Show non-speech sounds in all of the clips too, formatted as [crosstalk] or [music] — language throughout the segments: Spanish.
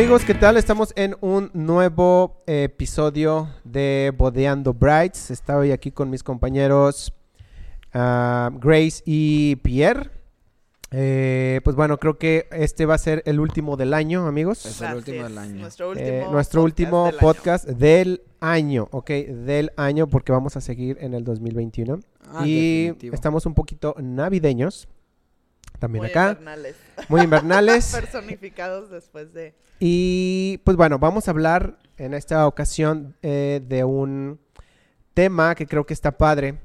Amigos, ¿qué tal? Estamos en un nuevo eh, episodio de Bodeando Brights. Estoy aquí con mis compañeros ah, Grace y Pierre. Eh, pues bueno, creo que este va a ser el último del año, amigos. Es el Así último del año. Nuestro Eh, último, nuestro último del año. podcast del año, ok, del año, porque vamos a seguir en el 2021. Ah, y definitivo. estamos un poquito navideños. También Muy acá, invernales. muy invernales. [laughs] Personificados después de... Y pues bueno, vamos a hablar en esta ocasión eh, de un tema que creo que está padre,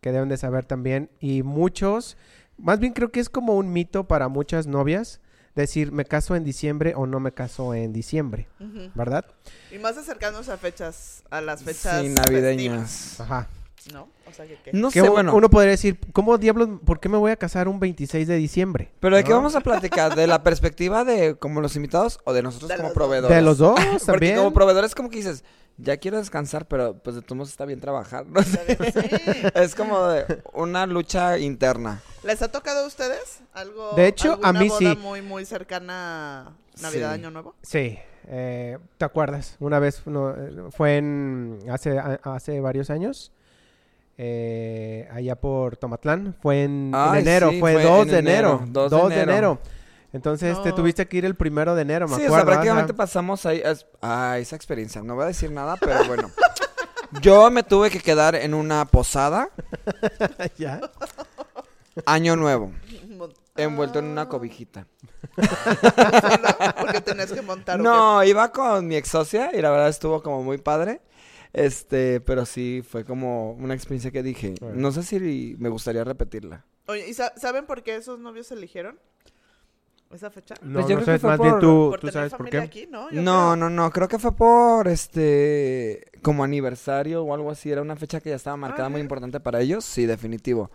que deben de saber también. Y muchos, más bien creo que es como un mito para muchas novias, decir me caso en diciembre o no me caso en diciembre. ¿verdad? Y más acercándose a fechas, a las fechas Sí, festivas, navideñas. Ajá. ¿No? O sea, que qué. No sé, bueno. uno podría decir, ¿cómo diablos, por qué me voy a casar un 26 de diciembre? Pero ¿de qué vamos a platicar? ¿De la perspectiva de como los invitados o de nosotros De como proveedores? De los dos Porque también. como proveedores como que dices, ya quiero descansar, pero pues de todos modos está bien trabajar. ¿no? Sí. [laughs] es como de una lucha interna. ¿Les ha tocado a ustedes algo? De hecho, a mí boda sí. muy, muy cercana a Navidad, Sí. Año Nuevo? Sí, eh, ¿te acuerdas? Una vez no, eh, fue en hace, a- hace varios años, eh, allá por Tomatlán, fue en, enero, sí, fue, fue 2 en de enero, enero, 2 2 de de enero. enero. Entonces te tuviste que ir el primero de enero, me Sí, o acuerdo. sea, ajá. prácticamente pasamos ahí. es- Ah, esa experiencia. No voy a decir nada, pero bueno. [laughs] Yo me tuve que quedar en una posada, [laughs] ¿Ya? año nuevo, [laughs] envuelto en una Ah, cobijita. Porque tenías que montar. ¿o? No, iba con mi ex socia y la verdad estuvo como muy padre. Este, pero sí fue como una experiencia que dije, no sé si me gustaría repetirla. Oye, ¿y sa- saben por qué esos novios eligieron esa fecha? No, Pues yo no creo que sé, fue más bien por- tú, por tú tener sabes por familia qué. aquí, ¿no? Yo No, creo. no, no, creo que fue por este como aniversario o algo así, era una fecha que ya estaba marcada Ah, muy importante para ellos, sí, definitivo.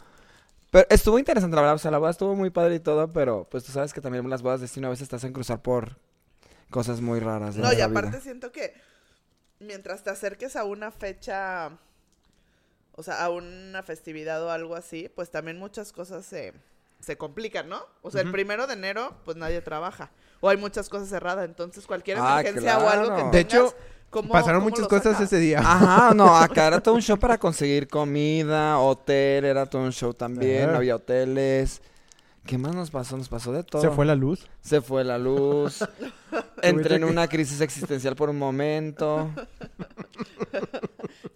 Pero estuvo interesante, la verdad, o sea, la boda estuvo muy padre y todo, pero pues tú sabes que también las bodas de destino a veces te hacen cruzar por cosas muy raras No, y aparte vida. siento que mientras te acerques a una fecha, o sea, a una festividad o algo así, pues también muchas cosas se, se complican, ¿no? O sea, el primero de enero, pues nadie trabaja. O hay muchas cosas cerradas, entonces cualquier Ah, emergencia o algo que tengas, De hecho, ¿cómo- Pasaron cómo muchas cosas ese día. Ajá, no, [laughs] acá era todo un show para conseguir comida, hotel, era todo un show también, no había hoteles. ¿Qué más nos pasó? Nos pasó de todo. Se fue la luz. Se fue la luz. [laughs] Entré en una crisis existencial por un momento. [laughs]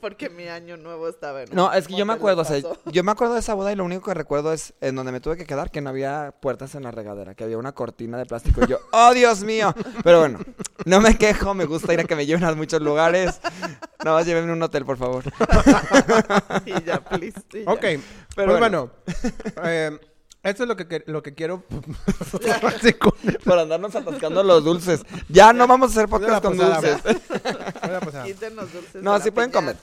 Porque mi año nuevo estaba en No, es que yo me acuerdo, o sea, yo me acuerdo de esa boda y lo único que recuerdo es en donde me tuve que quedar que no había puertas en la regadera, que había una cortina de plástico y yo, [laughs] ¡oh, Dios mío! Pero bueno, no me quejo, me gusta ir a que me lleven a muchos lugares. Nada más llévenme a un hotel, por favor. y ya, please. y ya. Ok, Pero pues bueno. bueno, eh, esto es lo que, lo que quiero. [laughs] Por andarnos atascando los dulces. Ya no vamos a hacer podcast con dulces. [laughs] Quítenos No, sí pueden comer.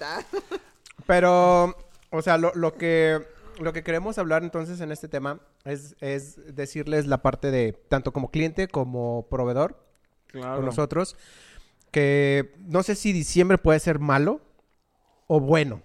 [laughs] Pero, o sea, lo, lo que lo que queremos hablar entonces en este tema es, es decirles la parte de tanto como cliente como proveedor con nosotros que no sé si diciembre puede ser malo o bueno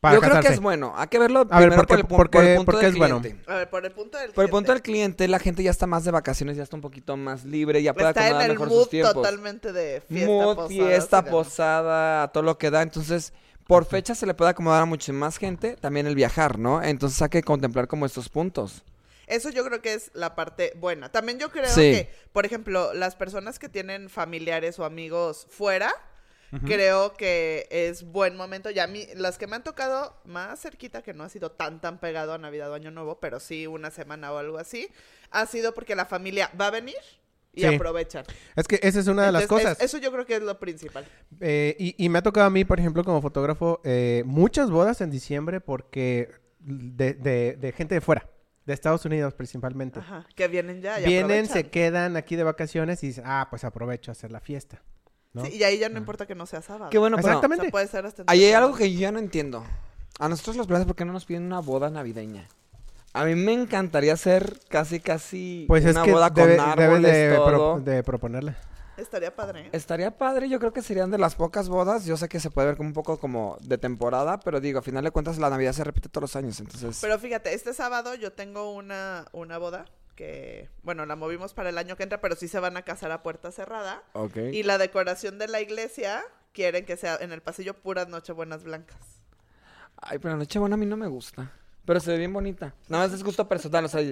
para Yo creo que casarse. es bueno. Hay que verlo A ver, primero ¿por el, pu- por el punto por qué del es bueno? cliente. A ver, por el punto del Por el punto del cliente. cliente, la gente ya está más de vacaciones, ya está un poquito más libre, ya puede Está en acomodar el mejor mood sus tiempos. totalmente de fiesta, Mood, posada, fiesta, posada, todo lo que da. Entonces, por fecha se le puede acomodar a mucha más gente. También el viajar, ¿no? Entonces hay que contemplar como estos puntos. Eso yo creo que es la parte buena. También yo creo Sí. que, por ejemplo, las personas que tienen familiares o amigos fuera, creo que es buen momento. Ya a mí, las que me han tocado más cerquita, que no ha sido tan, tan pegado a Navidad o Año Nuevo, pero sí una semana o algo así, ha sido porque la familia va a venir y Sí. aprovechan. Es que esa es una de las cosas. es- eso yo creo que es lo principal. Eh, y, y me ha tocado a mí, por ejemplo, como fotógrafo, eh, muchas bodas en diciembre porque de, de- de gente de fuera, de Estados Unidos principalmente. Ajá. Que vienen ya y Vienen, aprovechan. se quedan aquí de vacaciones y dicen, ah, pues aprovecho a hacer la fiesta. ¿No? Sí, y ahí ya no importa que no sea sábado. Qué bueno, pero O Exactamente. sea, puede ser hasta ahí hay algo que yo ya no entiendo. A nosotros los brazos, ¿por qué no nos piden una boda navideña? A mí me encantaría hacer casi, casi Pues es una que boda debe, con debe árboles, de, pro- todo. de proponerle. Estaría padre. ¿eh? Estaría padre, yo creo que serían de las pocas bodas. Yo sé que se puede ver como un poco como de temporada, pero digo, a final de cuentas la Navidad se repite todos los años, entonces... Pero fíjate, este sábado yo tengo una, una boda que, bueno, la movimos para el año que entra, pero sí se van a casar a puerta cerrada. Ok. Y la decoración de la iglesia quieren que sea en el pasillo puras nochebuenas blancas. Ay, pero la Nochebuena a mí no me gusta. Pero se ve bien bonita. Nada más es gusto personal, o sea,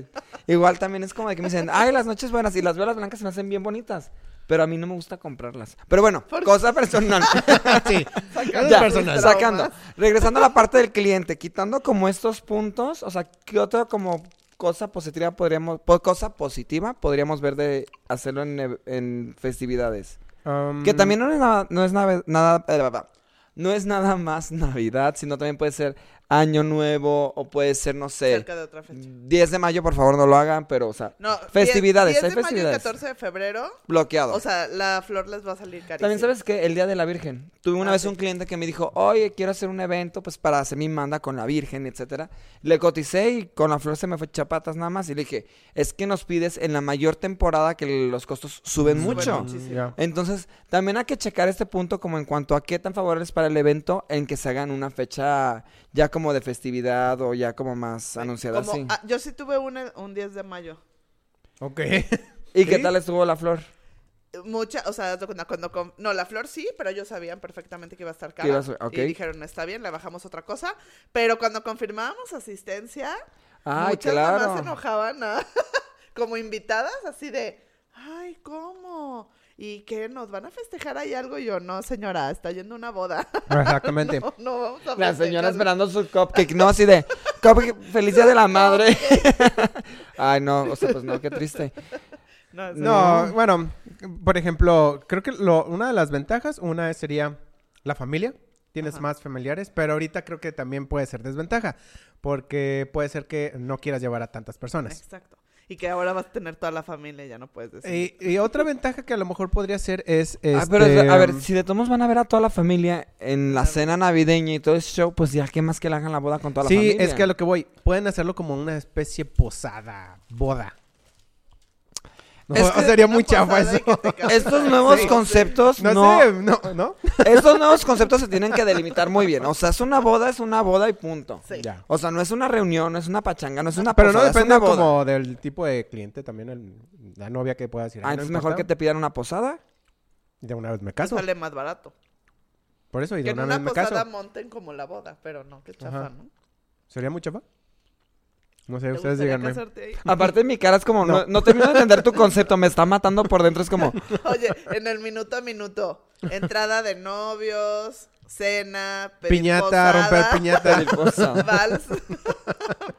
igual también es como de que me dicen, ay, las noches buenas y las velas blancas se me hacen bien bonitas. Pero a mí no me gusta comprarlas. Pero bueno, cosa personal. [laughs] sí. [laughs] Sacando Ya, traumas. sacando. Regresando a la parte del cliente, quitando como estos puntos, o sea, ¿qué otra como cosa positiva podríamos, po- cosa positiva podríamos ver de hacerlo en, en festividades? Um, Que también no es nada, no es nada, no es nada más Navidad, sino también puede ser Año Nuevo o puede ser, no sé, Cerca de otra fecha. 10 de mayo, por favor, no lo hagan, pero, o sea, No, Festividades, 10, hay 10 de mayo y festividades. 14 de febrero, bloqueado. o sea, la flor les va a salir carísima. También sabes que el Día de la Virgen. Tuve una Ah, vez sí. un cliente que me dijo, oye, quiero hacer un evento pues para hacer mi manda con la Virgen, etcétera. Le coticé y con la flor se me fue chapatas nada más. Y le dije, es que nos pides en la mayor temporada que los costos suben Suben mucho. muchísimo. Entonces, también hay que checar este punto como en cuanto a qué tan favorables para el evento en que se hagan una fecha ya como de festividad o ya como más anunciada Como- así. ah, yo sí tuve una- un 10 de mayo. Ok. ¿Y qué ¿sí? tal estuvo la flor? Mucha, o sea, cuando, com- no, la flor sí, pero ellos sabían perfectamente que iba a estar cara. a. Y dijeron, está bien, le bajamos otra cosa. Pero cuando confirmábamos asistencia, Ay, muchas mamás claro. se enojaban ¿no? [laughs] como invitadas, así de, ay, ¿cómo? ¿Y qué? ¿Nos van a festejar ahí algo? Y yo, no, señora, está yendo una boda. [laughs] Exactamente. [laughs] no, no vamos a La señora festejar". esperando su cupcake, no así de cupcake, feliz día de la [laughs] madre. Ay, no, o sea, pues no, qué triste. No, bueno, por ejemplo, creo que lo, una de las ventajas, una sería la familia. Tienes Ajá. más familiares, pero ahorita creo que también puede ser desventaja, porque puede ser que no quieras llevar a tantas personas. Exacto. Y que ahora vas a tener toda la familia y ya no puedes decir. Y, y otra ventaja que a lo mejor podría ser es... Ah, pero este, a ver, si de todos van a ver a toda la familia en la Claro. cena navideña y todo ese show, pues ya qué más que le hagan la boda con toda la Sí, familia. es que a lo que voy, pueden hacerlo como una especie posada, boda. No, Es que sería Una muy chafa posada eso. que. Estos nuevos Sí. conceptos No, no, sé, no, ¿no? estos nuevos conceptos se tienen que delimitar muy bien. O sea, es una boda, es una boda y punto. Sí. Ya. O sea, no es una reunión, no es una pachanga, no es una Pero no posada, es depende una boda. como del tipo de cliente también, el- la novia que pueda decir. Ah, "Ay, no entonces mejor que te pidan una posada. De una vez me caso. sale más barato. Por eso, y Que de en una una vez me posada caso. monten como la boda, pero no, qué chafa, Ajá. ¿no? ¿Sería muy chafa? No sé, ¿Te ustedes díganme. [laughs] Aparte mi cara es como, no, No. no termino de entender tu concepto, me está matando por dentro, es como, [laughs] Oye, en el minuto a minuto, entrada de novios, cena, Piñata, romper piñata. mariposa. [laughs] vals,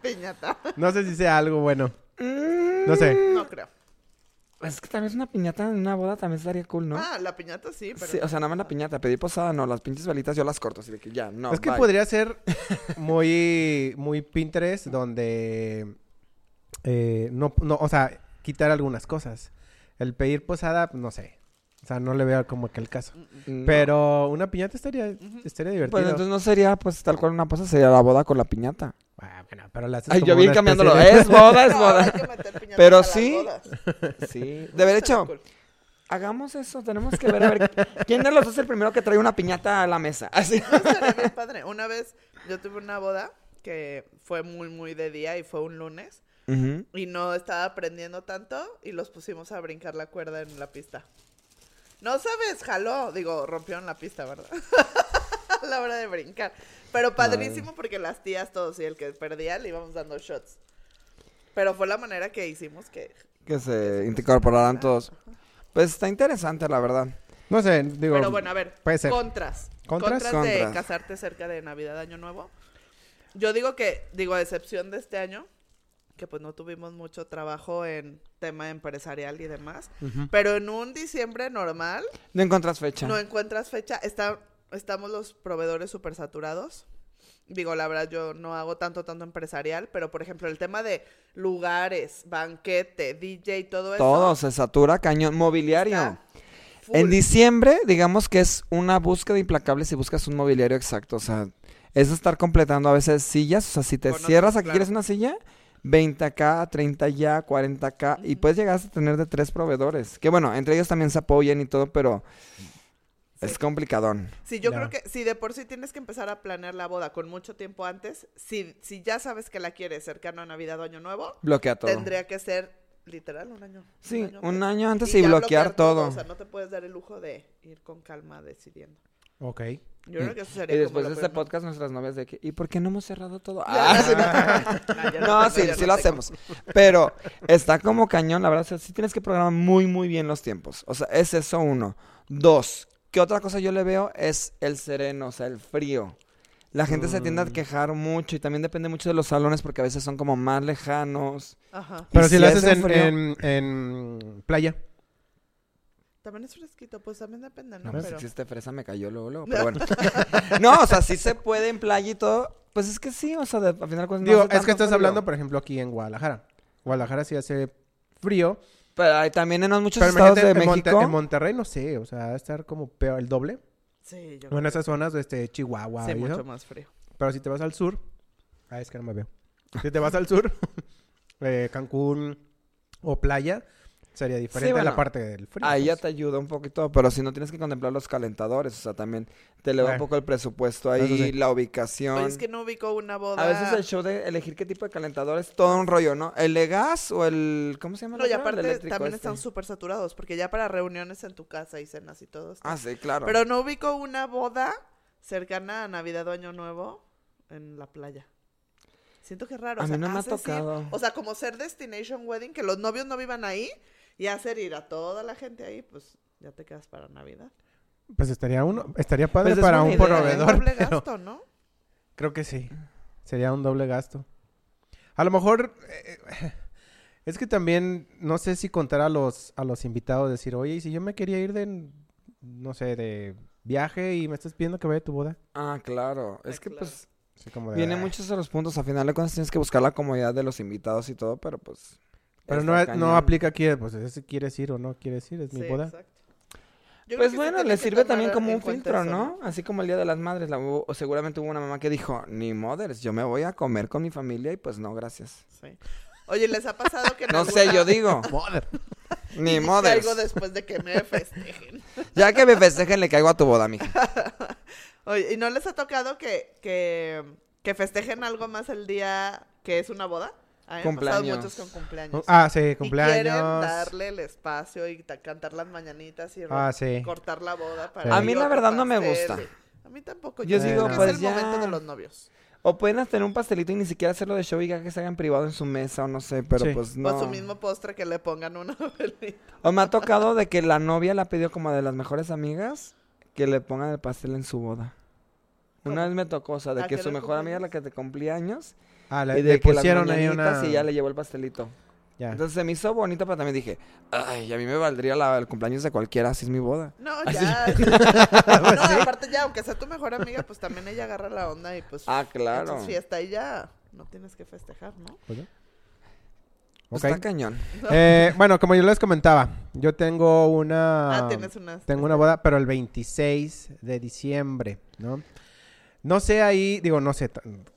piñata. No sé si sea algo bueno. No sé. No creo. Es que también es una piñata en una boda también estaría cool, ¿no? Ah, la piñata sí, pero Sí, o sea, nada más la piñata, pedir posada, no, las pinches velitas yo las corto, así de que ya, no. es que bye. podría ser [laughs] muy, muy Pinterest donde eh, no, no, o sea, quitar algunas cosas. El pedir posada, no sé. O sea, no le veo como que el caso. No. Pero una piñata estaría, estaría divertido. Pues entonces no sería pues tal cual una posada, sería la boda con la piñata. Ah, bueno, pero la haces Ay, como yo una cambiándolo, de- es boda, es [laughs] No, boda. hay que meter piñatas Pero sí. bodas. [laughs] Sí, de haber hecho, hagamos eso, tenemos que ver a ver quién de los dos es el primero que trae una piñata a la mesa. Así. Bien padre. Una vez yo tuve una boda que fue muy, muy de día y fue un lunes. Y no estaba aprendiendo tanto y los pusimos a brincar la cuerda en la pista. No sabes, jaló. Digo, rompieron la pista, ¿verdad? [laughs] a la hora de brincar. Pero padrísimo porque las tías todos y el que perdía le íbamos dando shots. Pero fue la manera que hicimos que... Que se incorporarán todos. Pues está interesante, la verdad. No sé, digo. Pero bueno, a ver, puede ser. contras. ¿Contras? de Contras. casarte cerca de Navidad, Año Nuevo. Yo digo que, digo, a excepción de este año, que pues no tuvimos mucho trabajo en tema empresarial y demás, pero en un diciembre normal No encuentras fecha. no encuentras fecha, está, estamos los proveedores súper saturados. Digo, la verdad, yo no hago tanto, tanto empresarial, pero por ejemplo, el tema de lugares, banquete, DJ, todo eso. Todo se satura, cañón. Mobiliario. En diciembre, digamos que es una búsqueda implacable si buscas un mobiliario exacto. O sea, es estar completando a veces sillas. O sea, si te cierras aquí, claro. quieres una silla, 20k, 30 ya, 40k. Y puedes llegar a tener de tres proveedores. Que bueno, entre ellos también se apoyan y todo, pero es complicadón. Sí, yo creo que si de por sí tienes que empezar a planear la boda con mucho tiempo antes, si, si ya sabes que la quieres cercano a Navidad o Año Nuevo, Bloquea todo. tendría que ser literal, un año. Sí, un año antes y bloquear todo. O sea, no te puedes dar el lujo de ir con calma decidiendo. Ok. Yo creo que eso sería Y después de este podcast, nuestras novias de que, ¿y por qué no hemos cerrado todo? [laughs] Ya, Ah, sí, no. [laughs] Sí, sí lo hacemos. Pero está como cañón, la verdad. o sea, sí tienes que programar muy, muy bien los tiempos. O sea, es eso uno. Dos, ¿qué otra cosa yo le veo? Es el sereno, o sea, el frío. La gente se tiende a Mm. quejar mucho y también depende mucho de los salones porque a veces son como más lejanos. Ajá. Pero si si lo hace haces en, frío- en, en playa. También es fresquito, pues también depende, ¿no? No, pues Pero... si existe fresa me cayó luego, luego, [laughs] pero bueno. [laughs] no, o sea, sí se puede en playa y todo. Pues es que sí, o sea, de, al final no Digo, es que estás frío. hablando, por ejemplo, aquí en Guadalajara. Guadalajara sí hace frío. Pero hay también en muchos Pero estados de en, Monte- México. en Monterrey, no sé, o sea, va a estar como peor, el doble. Sí, yo O en esas zonas de este, Chihuahua. Sí, eso. mucho más frío. Pero si te vas al sur, ah, es que no me veo. Si te vas al sur, [laughs] eh, Cancún o playa, sería diferente a bueno, la parte del frío. Ahí ya pues. te ayuda un poquito, pero si no tienes que contemplar los calentadores, o sea, también te eleva un Bueno. poco el presupuesto ahí, sí. la ubicación. Oye, es que no ubico una boda. A veces el show de elegir qué tipo de calentador es todo un rollo, ¿no? ¿El de gas o el... ¿Cómo se llama? No, y aparte también este. están súper saturados, porque ya para reuniones en tu casa y cenas y todo está. Ah, sí, claro. Pero no ubico una boda cercana a Navidad o Año Nuevo en la playa. Siento que es raro. A o sea, mí no me ha tocado. o sea, como ser destination wedding, que los novios no vivan ahí y hacer ir a toda la gente ahí, pues ya te quedas para Navidad. Pues estaría uno, estaría padre Pues es para un idea, proveedor. doble [laughs] pero gasto, ¿no? Creo que sí. Sería un doble gasto. A lo mejor eh, es que también no sé si contar a los a los invitados decir, "Oye, y si yo me quería ir de no sé, de viaje y me estás pidiendo que vaya a tu boda." Ah, claro. Ah, Es que claro. pues Así como de, viene "Ah". muchos de los puntos. A final de cuentas tienes que buscar la comodidad de los invitados y todo, pero pues... Pero no, cañón. no aplica aquí, pues es si quieres ir o no quieres ir, es mi Sí, boda. exacto. Pues bueno, le sirve también como un filtro, eso, ¿no? Así como el Día de las Madres. La, hubo- o seguramente hubo una mamá que dijo, ni mothers, yo me voy a comer con mi familia y pues no, gracias. Sí. Oye, ¿les ha pasado que No sé, yo alguna- digo, [laughs] [laughs] ni mothers. Caigo después de que me festejen. [laughs] Ya que me festejen, le caigo a tu boda, mija. Oye, ¿y no les ha tocado que, que, que festejen algo más el día que es una boda? A mí me han pasado Cumpleaños. muchos con cumpleaños. Ah, sí, Y quieren cumpleaños. darle el espacio y ta- cantar las mañanitas y Ah, sí. cortar la boda Sí. para A mí la verdad no me gusta. A mí tampoco. Yo Yo, digo, pues es el ya. momento de los novios. O pueden tener un pastelito y ni siquiera hacerlo de show y ya que se hagan privado en su mesa o no sé, pero Sí. pues O no. su mismo postre que le pongan una [laughs] velita. O me ha tocado de que la novia la pidió como de las mejores amigas que le pongan el pastel en su boda. Una vez me tocó, o sea, de ¿A que su mejor amiga, la cumpleaños? que te cumplía años, Ah, y le, de le que las pusieron ahí una y ya le llevó el pastelito. Ya. Entonces se me hizo bonito, pero también dije, ay, a mí me valdría la- el cumpleaños de cualquiera, así es mi boda. No, Así- ya. [laughs] no, aparte ya, aunque sea tu mejor amiga, pues también ella agarra la onda y pues... Ah, claro. Fiesta y ya no tienes que festejar, ¿no? Pues. Pues Ok. Está cañón. Eh, bueno, como yo les comentaba, yo tengo una... Ah, tienes unas... Tengo una boda, pero el 26 de diciembre, ¿no? No sé ahí, digo, no sé,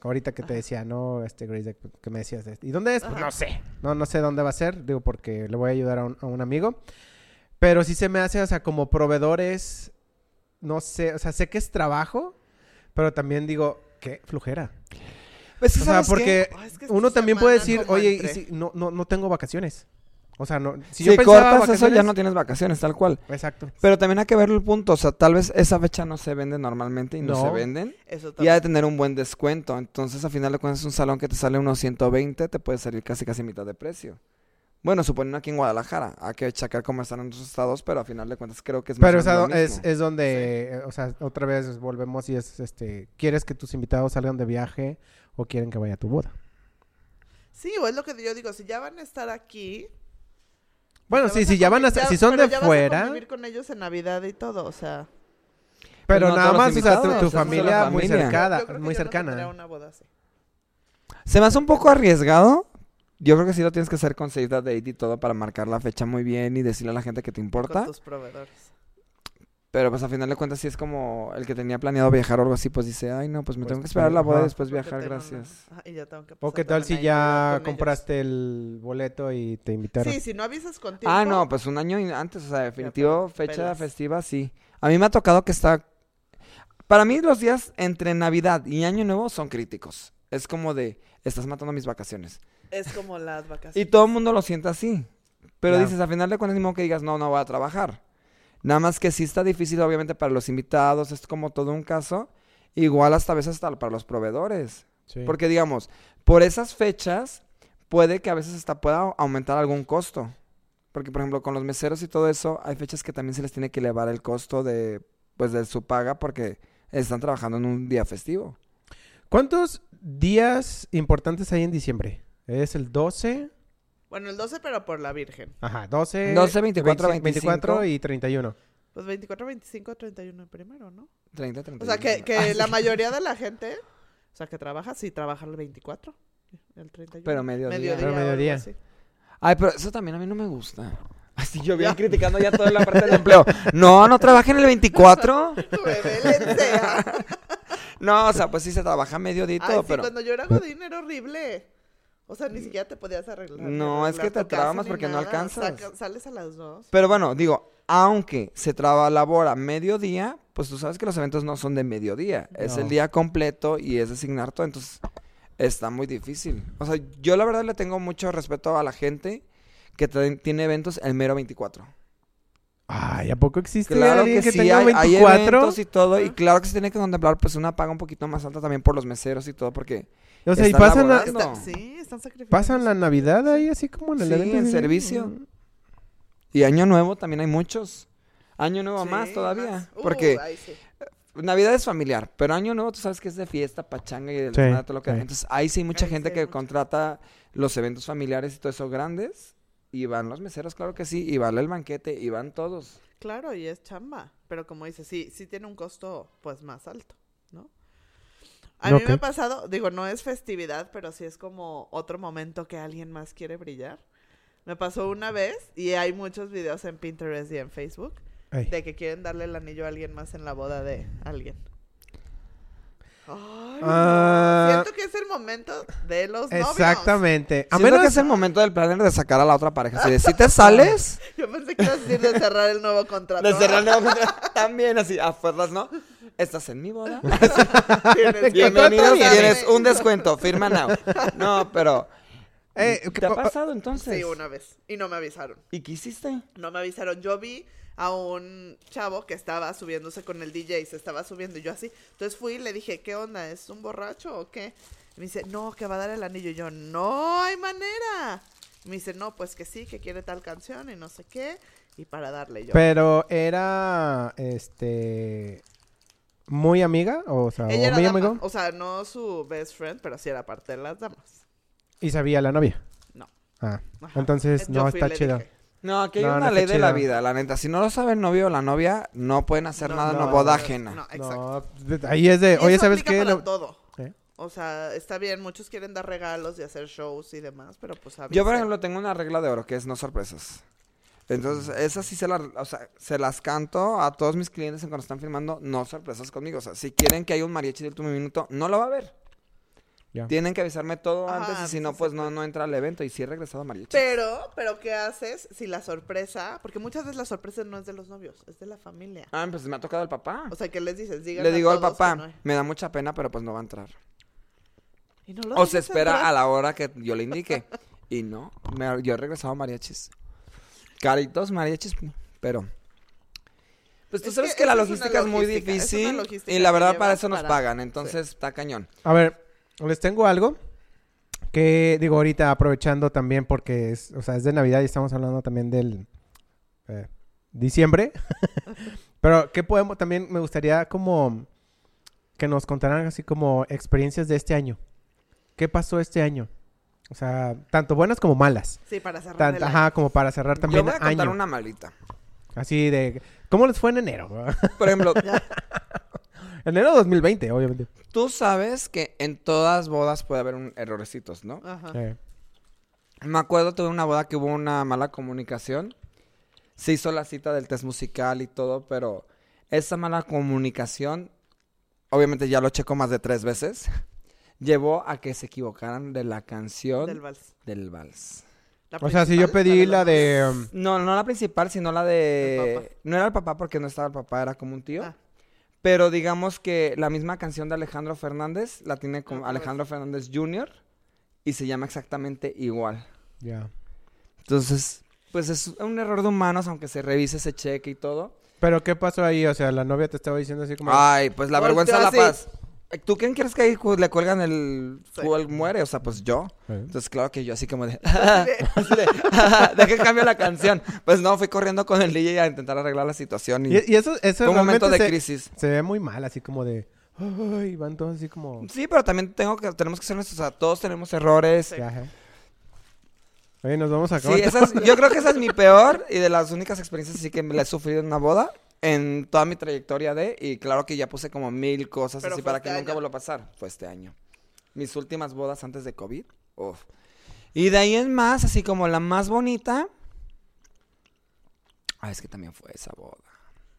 ahorita que te decía, ¿no? Este, Grace, que me decías, este, ¿y dónde es? Pues no sé, no, no sé dónde va a ser, digo, porque le voy a ayudar a un, a un amigo. Pero sí se me hace, o sea, como proveedores, no sé, o sea, sé que es trabajo, pero también digo, qué flujera. Pues O sea, porque Ay, es que es uno también puede decir, oye, entre- ¿y si no, no, no tengo vacaciones? O sea, no, si Si, yo pensaba cortas eso ya vacaciones- no tienes vacaciones, tal cual. Exacto. Pero también hay que ver el punto, o sea, tal vez esa fecha no se vende normalmente y no, No. se venden. Eso Y ha de tener un buen descuento. Entonces, a final de cuentas, un salón que te sale unos 120 te puede salir casi casi mitad de precio. Bueno, suponiendo aquí en Guadalajara. Hay que checar cómo están en otros estados, pero a final de cuentas creo que es más Pero o esa lo es, es donde, eh, o sea, otra vez volvemos y es, este, ¿quieres que tus invitados salgan de viaje o quieren que vaya a tu boda? Sí, o es lo que yo digo, si ya van a estar aquí... Bueno, sí, a ya van a, ya- si son pero de ya vas a fuera, convivir con ellos en Navidad y todo, o sea... pero no nada más, o sea, tu, tu la familia muy familia. cercana, yo creo que muy yo no cercana. una boda así. Se me hace un poco arriesgado. Yo creo que sí lo tienes que hacer con save the date y todo para marcar la fecha muy bien y decirle a la gente que te Con importa. tus proveedores. Pero pues a final de cuentas sí es como el que tenía planeado viajar o algo así, pues dice, ay no, pues me Pues, tengo que esperar a la boda y ajá. después Porque viajar, una- gracias. [laughs] Ajá, y ya tengo que O qué tal si ya ellos. compraste el boleto y te invitaron. Sí, si no avisas con tiempo... Ah, no, pues un año y- antes, o sea, definitivo, pero fecha pelas. festiva, sí. A mí me ha tocado que está... Para mí los días entre Navidad y Año Nuevo son críticos. Es como de, estás matando mis vacaciones. Es como las [laughs] vacaciones. Y todo el mundo lo siente así. Pero Ya. dices, al final de cuentas, ni modo que digas, no, no voy a trabajar. Nada más que sí está difícil, obviamente, para los invitados, es como todo un caso. Igual hasta a veces hasta para los proveedores. Sí. Porque, digamos, por esas fechas, puede que a veces hasta pueda aumentar algún costo. Porque, por ejemplo, con los meseros y todo eso, hay fechas que también se les tiene que elevar el costo de, pues, de su paga porque están trabajando en un día festivo. ¿Cuántos días importantes hay en diciembre? Es el 12. Bueno, el 12, pero por la Virgen. Ajá, 12. 12, 24, 24 y 31. Pues 24, 25, 31 primero, ¿no? 30, 30. O sea, que, que la [laughs] mayoría de la gente, o sea, que trabaja, sí trabaja el 24, el 31. Pero mediodía. Mediodía. Pero mediodía. Ay, pero eso también a mí no me gusta. [laughs] Así yo bien criticando ya toda la parte del [laughs] empleo. No, no trabajen el 24. Rebélense, ah. No, o sea, pues sí se trabaja mediodito, Ay, sí, pero... cuando yo era Godín era horrible. O sea, ni siquiera te podías arreglar. No, es que te ni porque no alcanzas. Saca- sales a las dos. Pero bueno, digo, aunque se trabaja labora mediodía, pues tú sabes que los eventos no son de mediodía. Es el día completo y es designar todo, entonces está muy difícil. O sea, yo la verdad le tengo mucho respeto a la gente que tiene eventos el mero 24. Ay, ¿a poco existe Claro alguien que, que, sí, tenga hay, hay 24? eventos y todo, y claro que se tiene que contemplar pues una paga un poquito más alta también por los meseros y todo, porque o sea, y pasan, la- laborando. Está- sí, están sacrificando. pasan la Navidad ahí así como en el Sí, evento. en sí. servicio. Y Año Nuevo también hay muchos. Año Nuevo Sí, más todavía, más. Uh, porque ay, sí. Navidad es familiar, pero Año Nuevo tú sabes que es de fiesta, pachanga y de todo lo que sí. Entonces ahí sí hay mucha Ahí gente que mucho. contrata los eventos familiares y todo eso grandes. Y van los meseros, claro que sí, y vale el banquete, y van todos. Claro, y es chamba. Pero como dices, sí, sí tiene un costo pues más alto. A Ok. mí me ha pasado, digo, no es festividad, pero sí es como otro momento que alguien más quiere brillar. Me pasó una vez y hay muchos videos en Pinterest y en Facebook Ay. de que quieren darle el anillo a alguien más en la boda de alguien. Ay. Ah. Siento que es el momento de los novios. Exactamente. A Siento menos que es el momento del planner de sacar a la otra pareja. Si, de, si te [laughs] sales, Yo pensé que ibas a decir de cerrar el nuevo contrato. de cerrar el nuevo contrato, [laughs] también así, a fuerzas, ¿no? Estás en mi boda. [laughs] Tienes- Bienvenidos, tienes un descuento, firma now. No, pero. Eh, ¿Te ha pa- pa- pasado entonces? Sí, una vez. Y no me avisaron. ¿Y qué hiciste? No me avisaron. Yo vi a un chavo que estaba subiéndose con el DJ, se estaba subiendo y yo así. Entonces fui y le dije, ¿qué onda? ¿Es un borracho o qué? Y me dice, no, que va a dar el anillo. Y yo, no hay manera. Y me dice, no, pues que sí, que quiere tal canción y no sé qué. Y para darle yo. Pero era, este, muy amiga, o sea, Ella o era muy dama. amigo, O sea, no su best friend, pero sí era parte de las damas. y sabía la novia. No. Ah, Ajá. entonces Yo no fui y está le chido. dije, No, aquí hay No, no una está ley de la chido. vida, la neta. Si no lo sabe el novio o la novia, no pueden hacer No, nada no, una boda no, ajena. No, exacto. No, de- ahí es de, Y oye, eso ¿sabes aplica qué? para No- todo. ¿Eh? O sea, está bien, muchos quieren dar regalos y hacer shows y demás, pero pues Yo, por ejemplo, tengo una regla de oro que es no sorpresas. Entonces, esas sí se las, o sea, se las canto a todos mis clientes en cuando están filmando, no sorpresas conmigo. O sea, si quieren que haya un mariachi de último minuto, no lo va a. Ya. Tienen que avisarme todo antes y si no, pues no, no entra al evento. Y sí he regresado a mariachi. Pero, pero ¿qué haces si la sorpresa? Porque muchas veces la sorpresa no es de los novios, es de la familia. Ah, pues me ha tocado el papá. O sea, ¿qué les dices? Díganle Le digo al papá, no me da mucha pena, pero pues no va a entrar. Y no lo O se espera entrar. a la hora que yo le indique. [laughs] Y no, me- yo he regresado a mariachis. Caritos mariachis, pero... Pues tú Es sabes que que, la logística es muy logística, difícil. Y la verdad para eso nos para- pagan, entonces está cañón. A ver, les tengo algo que digo ahorita aprovechando también porque es, o sea, es de Navidad y estamos hablando también del eh, diciembre. [laughs] Pero que podemos también me gustaría como que nos contaran así como experiencias de este año. ¿Qué pasó este año? O sea, tanto buenas como malas. Sí, para cerrar Tan- el año. ajá, como para cerrar Yo también voy a contar año. una malita. Así de ¿Cómo les fue en enero? [laughs] Por ejemplo, [laughs] enero 2020, obviamente. tú sabes que en todas bodas puede haber un errorecitos, ¿no? Ajá. Eh, Me acuerdo, tuve una boda que hubo una mala comunicación. Se hizo la cita del test musical y todo, pero esa mala comunicación, obviamente ya lo checo más de tres veces, llevó a que se equivocaran de la canción Del vals. del vals. La o sea, si yo pedí la de... um, No, no la principal, sino la de... No era el papá porque no estaba el papá, era como un tío. Ah. Pero digamos que la misma canción de Alejandro Fernández la tiene como Ah, Alejandro Fernández Jr. y se llama exactamente igual. ya. Entonces, pues es un error de humanos, aunque se revise ese cheque y todo. ¿Pero qué pasó ahí? O sea, la novia te estaba diciendo así como... Ay, pues la vergüenza la así. paz. ¿Tú quién crees que ahí le cuelgan el... Sí. o muere? O sea, pues yo. Sí. Entonces, claro que yo así como de... [laughs] así de, [laughs] Deja que cambie la canción. Pues no, fui corriendo con el DJ a intentar arreglar la situación y... Y, y eso, eso fue un momento de se- crisis. Se ve muy mal, así como de... Ay, van todos así como... Sí, pero también tengo que, tenemos que ser nuestros... O sea, todos tenemos errores. Sí. Ajá. Oye, nos vamos a Sí, acabar. esa es- yo creo que esa es mi [laughs] peor y de las únicas experiencias así que me la he sufrido en una boda en toda mi trayectoria de y claro que ya puse como mil cosas Pero así para este que nunca vuelva a pasar. Fue este año. Mis últimas bodas antes de COVID. Uf. Y de ahí en más, así como la más bonita. Ah, es que también fue esa boda.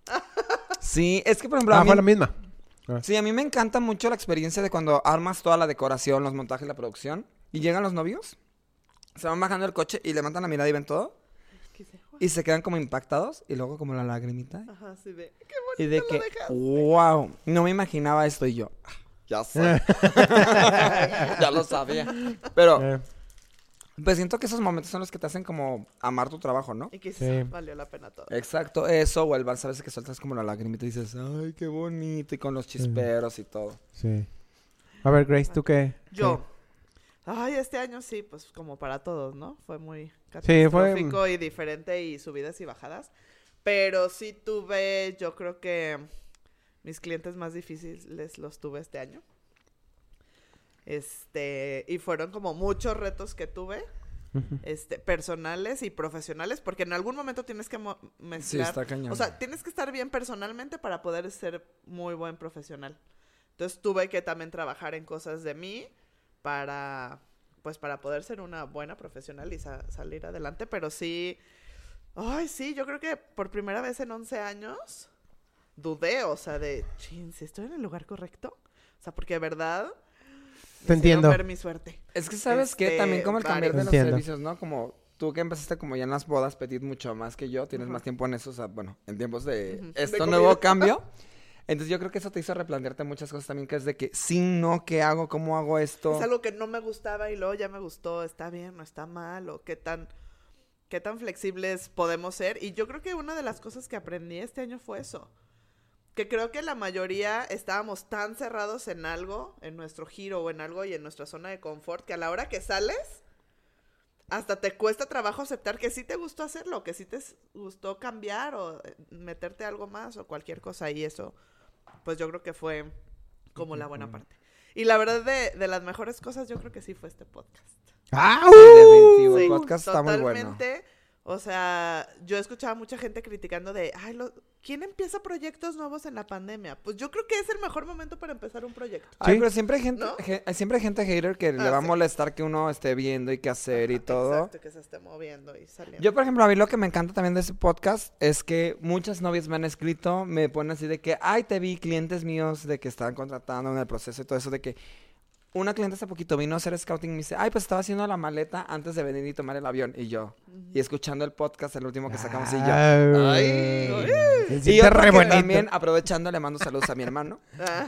[laughs] Sí, es que por ejemplo a Ah, mí- fue la misma. Sí, a mí me encanta mucho la experiencia de cuando armas toda la decoración, los montajes, la producción y llegan los novios, se van bajando el coche y levantan la mirada y ven todo. Y se quedan como impactados y luego como la lagrimita Ajá, sí de... Qué y de bonito que dejaste. wow, no me imaginaba esto y yo "Ah, ya sé. [laughs] [laughs] ya lo sabía. Pero Eh, pues siento que esos momentos son los que te hacen como amar tu trabajo, ¿no? Y quizás Sí. valió la pena todo. Exacto, eso o el bar, sabes que sueltas como la lagrimita y dices, "Ay, qué bonito" y con los chisperos y todo. sí. A ver, Grace, ¿tú qué? Yo. Ay, este año sí, pues como para todos, ¿no? Fue muy Sí, fue- catastrófico y diferente y subidas y bajadas. Pero sí tuve, yo creo que mis clientes más difíciles los tuve este año. Este, y fueron como muchos retos que tuve, este, personales y profesionales, porque en algún momento tienes que mo- Sí, mezclar está cañón. o sea, tienes que estar bien personalmente para poder ser muy buen profesional. Entonces tuve que también trabajar en cosas de mí para, pues para poder ser una buena profesional y sa- salir adelante. Pero sí, ay, sí, yo creo que por primera vez en 11 años dudé, o sea, de, chin, si estoy en el lugar correcto. O sea, porque de verdad... Te entiendo. ver mi suerte. Es que sabes que Este, también como el cambiar de los Entiendo. servicios, ¿no? Como tú que empezaste como ya en las bodas, Petit mucho más que yo, tienes más tiempo en eso, o sea, bueno, en tiempos de esto nuevo cambio. [laughs] Entonces yo creo que eso te hizo replantearte muchas cosas también, que es de que sí, no, ¿qué hago? ¿Cómo hago esto? Es algo que no me gustaba y luego ya me gustó, está bien o está mal o qué tan qué tan flexibles podemos ser y yo creo que una de las cosas que aprendí este año fue eso. Que creo que la mayoría estábamos tan cerrados en algo, en nuestro giro o en algo y en nuestra zona de confort, que a la hora que sales, hasta te cuesta trabajo aceptar que sí te gustó hacerlo, que sí te gustó cambiar o eh, meterte algo más o cualquier cosa. Y eso, pues yo creo que fue como la buena parte. Y la verdad de, de las mejores cosas yo creo que sí fue este podcast. ¡Au! Sí, definitivo, Sí, el podcast está muy bueno. O sea, yo escuchaba mucha gente criticando de, ay, lo- ¿quién empieza proyectos nuevos en la pandemia? Pues yo creo que es el mejor momento para empezar un proyecto. Ay, Sí. pero siempre hay gente, ¿No? ge- siempre hay gente hater que le Ah, va a sí. molestar que uno esté viendo y qué hacer y todo. Exacto, que se esté moviendo y saliendo. Yo, por ejemplo, a mí lo que me encanta también de ese podcast es que muchas novias me han escrito, me ponen así de que, ay, te vi clientes míos de que estaban contratando en el proceso y todo eso, de que una cliente hace poquito vino a hacer scouting y me dice, ay, pues estaba haciendo la maleta antes de venir y tomar el avión. Y yo, y escuchando el podcast, el último que sacamos, y yo. Ay. Se Y también, aprovechando, le mando saludos a mi hermano,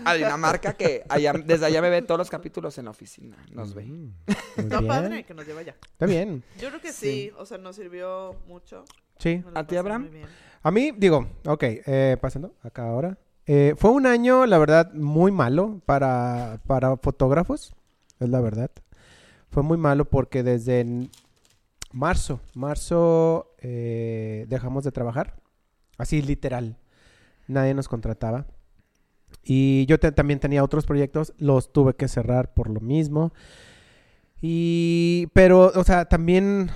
a Dinamarca, que allá, desde allá me ve todos los capítulos en la oficina. Nos ve. Mm, está bien. padre que nos lleva ya. Está bien. Yo creo que Sí. sí, o sea, nos sirvió mucho. Sí. ¿A ti, Abraham? A mí, digo, ok, eh, pasando acá ahora. Eh, fue un año, la verdad, muy malo para, para fotógrafos, es la verdad. Fue muy malo porque desde marzo, marzo eh, dejamos de trabajar, así literal. Nadie nos contrataba. Y yo también tenía otros proyectos, los tuve que cerrar por lo mismo. Y, pero, o sea, también,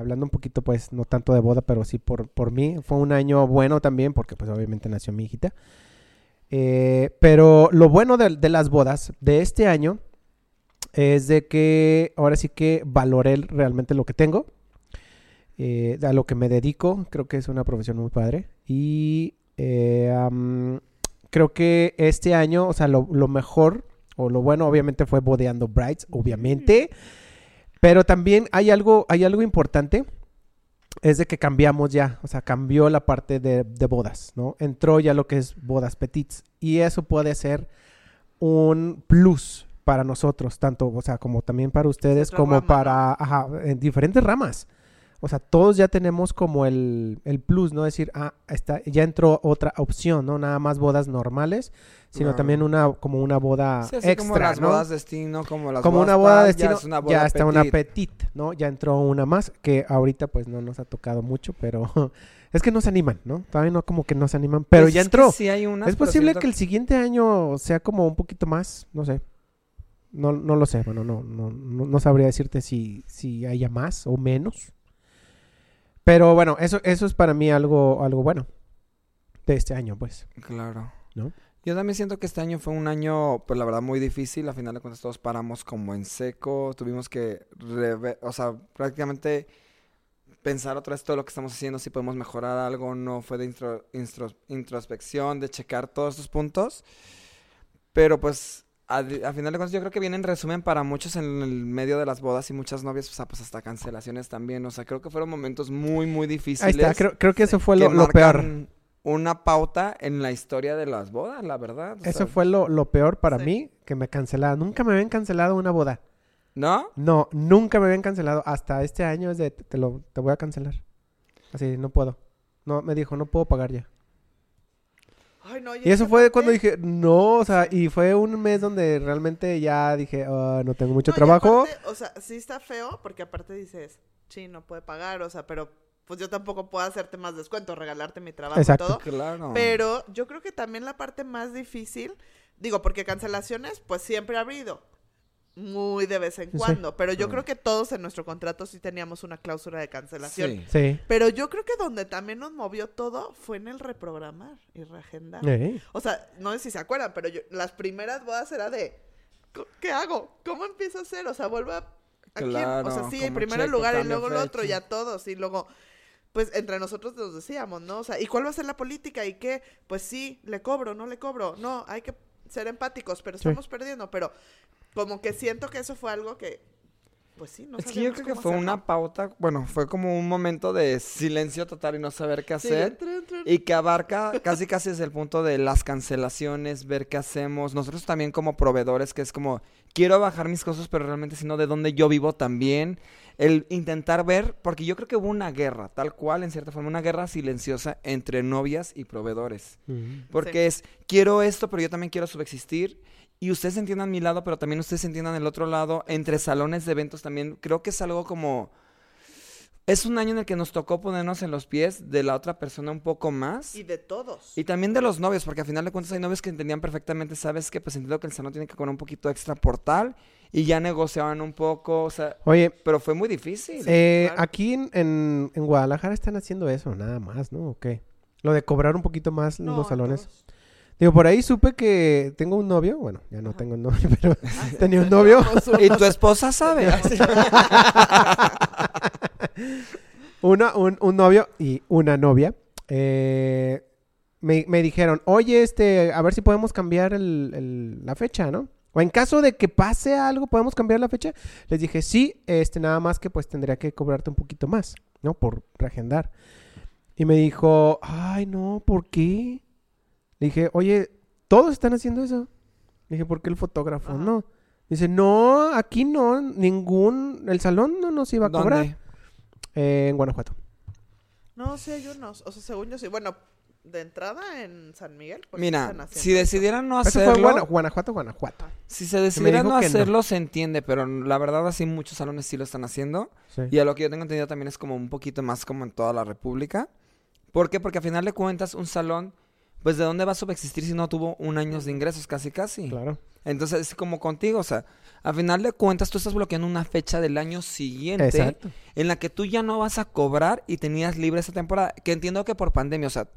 hablando un poquito, pues, no tanto de boda, pero sí por, por mí, fue un año bueno también, porque pues obviamente nació mi hijita. Eh, pero lo bueno de, de las bodas de este año es de que ahora sí que valoré realmente lo que tengo, eh, a lo que me dedico, creo que es una profesión muy padre. Y eh, am, creo que este año, o sea, lo, lo mejor o lo bueno obviamente fue bodeando brides, obviamente. Pero también hay algo, hay algo importante, es de que cambiamos ya, o sea, cambió la parte de, de bodas, ¿no? Entró ya lo que es bodas petits y eso puede ser un plus para nosotros, tanto, o sea, como también para ustedes, como rama, para, ajá, en diferentes ramas. O sea, todos ya tenemos como el, el plus, ¿no? Decir, ah, está, ya entró otra opción, ¿no? Nada más bodas normales, sino también una, como una boda Sí, así extra, como las ¿no? bodas destino, como las como bodas una boda destino, ya, es una boda ya está una petit. ¿no? Ya entró una más, que ahorita pues no nos ha tocado mucho, pero [laughs] es que no se animan, ¿no? Todavía no como que no se animan, pero Pues ya es que entró. sí hay unas, es posible siento que el siguiente año sea como un poquito más, no sé. No, no lo sé, bueno, no, no, no, no sabría decirte si, si haya más o menos. Pero bueno, eso, eso es para mí algo, algo bueno de este año, pues. Claro. ¿No? Yo también siento que este año fue un año, pues la verdad, muy difícil. A final de cuentas todos paramos como en seco. Tuvimos que, o sea, prácticamente pensar otra vez todo lo que estamos haciendo, si podemos mejorar algo, no fue de intro- introspección, de checar todos estos puntos. Pero pues, a, final de cuentas, yo creo que viene en resumen para muchos en el medio de las bodas y muchas novias, o sea, pues hasta cancelaciones también. O sea, creo que fueron momentos muy, muy difíciles. Ahí está, creo, creo que eso fue que lo, peor. Una pauta en la historia de las bodas, la verdad. o Eso sea, fue lo, lo peor para Sí. mí, que me cancelaron. Nunca me habían cancelado una boda. ¿No? No, nunca me habían cancelado. Hasta este año es de, te, lo, te voy a cancelar. Así, no puedo. No, me dijo, no puedo pagar ya. Ay, no, Y eso fue parte- cuando dije, no, o sea, y fue un mes donde realmente ya dije, "Ah, no tengo mucho No, trabajo. aparte, o sea, sí está feo porque aparte dices, sí, no puede pagar, o sea, pero pues yo tampoco puedo hacerte más descuento, regalarte mi trabajo Exacto. y todo. Claro. Pero yo creo que también la parte más difícil, digo, porque cancelaciones, pues siempre ha habido. Muy de vez en Sí. cuando. Pero yo creo que todos en nuestro contrato sí teníamos una cláusula de cancelación. Sí. Sí. Pero yo creo que donde también nos movió todo fue en el reprogramar y reagendar. O sea, no sé si se acuerdan, pero yo, las primeras bodas era de, "Co- ¿qué hago? ¿Cómo empiezo a hacer? O sea, vuelvo a... ¿a quién?". O sea, sí, en primer checo, lugar y luego el otro, fecha. ya todos. Y luego, pues entre nosotros nos decíamos, ¿no? O sea, ¿y cuál va a ser la política? ¿Y qué? Pues sí, le cobro, no le cobro. No, hay que ser empáticos, pero Sí. estamos perdiendo. Pero como que siento que eso fue algo que, pues sí, no es que yo creo que fue hacerlo. una pauta, bueno, fue como un momento de silencio total y no saber qué Sí, hacer. Y que abarca casi casi desde el punto de las cancelaciones, ver qué hacemos. Nosotros también como proveedores, que es como, quiero bajar mis costos, pero realmente sino de dónde yo vivo también. El intentar ver, porque yo creo que hubo una guerra, tal cual, en cierta forma, una guerra silenciosa entre novias y proveedores. Porque es, quiero esto, pero yo también quiero subexistir. Y ustedes entiendan mi lado, pero también ustedes entiendan el otro lado. Entre salones de eventos también. Creo que es algo como... Es un año en el que nos tocó ponernos en los pies de la otra persona un poco más. Y de todos. Y también de los novios, porque al final de cuentas hay novios que entendían perfectamente, ¿sabes qué? Pues entiendo que el salón tiene que cobrar un poquito extra por tal. Y ya negociaban un poco, o sea... Oye, Pero fue muy difícil. eh, claro. aquí en, en, en Guadalajara están haciendo eso, nada más, ¿no? ¿O qué? Lo de cobrar un poquito más No, los salones. todos. Digo, por ahí supe que tengo un novio, bueno, ya no tengo un novio, [laughs] pero tenía un novio. [laughs] Y tu esposa sabe. [laughs] Una, un, un novio y una novia. eh, me, me dijeron, oye, este, a ver si podemos cambiar el- el- la fecha, ¿no? O en caso de que pase algo, ¿podemos cambiar la fecha? Les dije, sí, este, nada más que pues tendría que cobrarte un poquito más, ¿no? Por reagendar. Y me dijo, ay, no, ¿por qué? Le dije, oye, todos están haciendo eso. Le dije, ¿por qué el fotógrafo? Ajá. No. Dice, no, aquí no, ningún, el salón no nos iba a cobrar. ¿Dónde? Eh, en Guanajuato. No, sí hay unos. O sea, según yo sí. Bueno, de entrada en San Miguel. pues, Mira, están haciendo si decidieran no Eso fue hacerlo... Guana- Guanajuato, Guanajuato. Si se decidiera dijo no no. hacerlo, se entiende, pero la verdad así muchos salones sí lo están haciendo. Sí. Y a lo que yo tengo entendido también es como un poquito más como en toda la República. ¿Por qué? Porque a final de cuentas un salón, pues ¿de dónde va a subsistir si no tuvo un año de ingresos? Casi, casi. Claro. Entonces es como contigo, o sea, a final de cuentas tú estás bloqueando una fecha del año siguiente Exacto. en la que tú ya no vas a cobrar y tenías libre esa temporada. Que entiendo que por pandemia, o sea,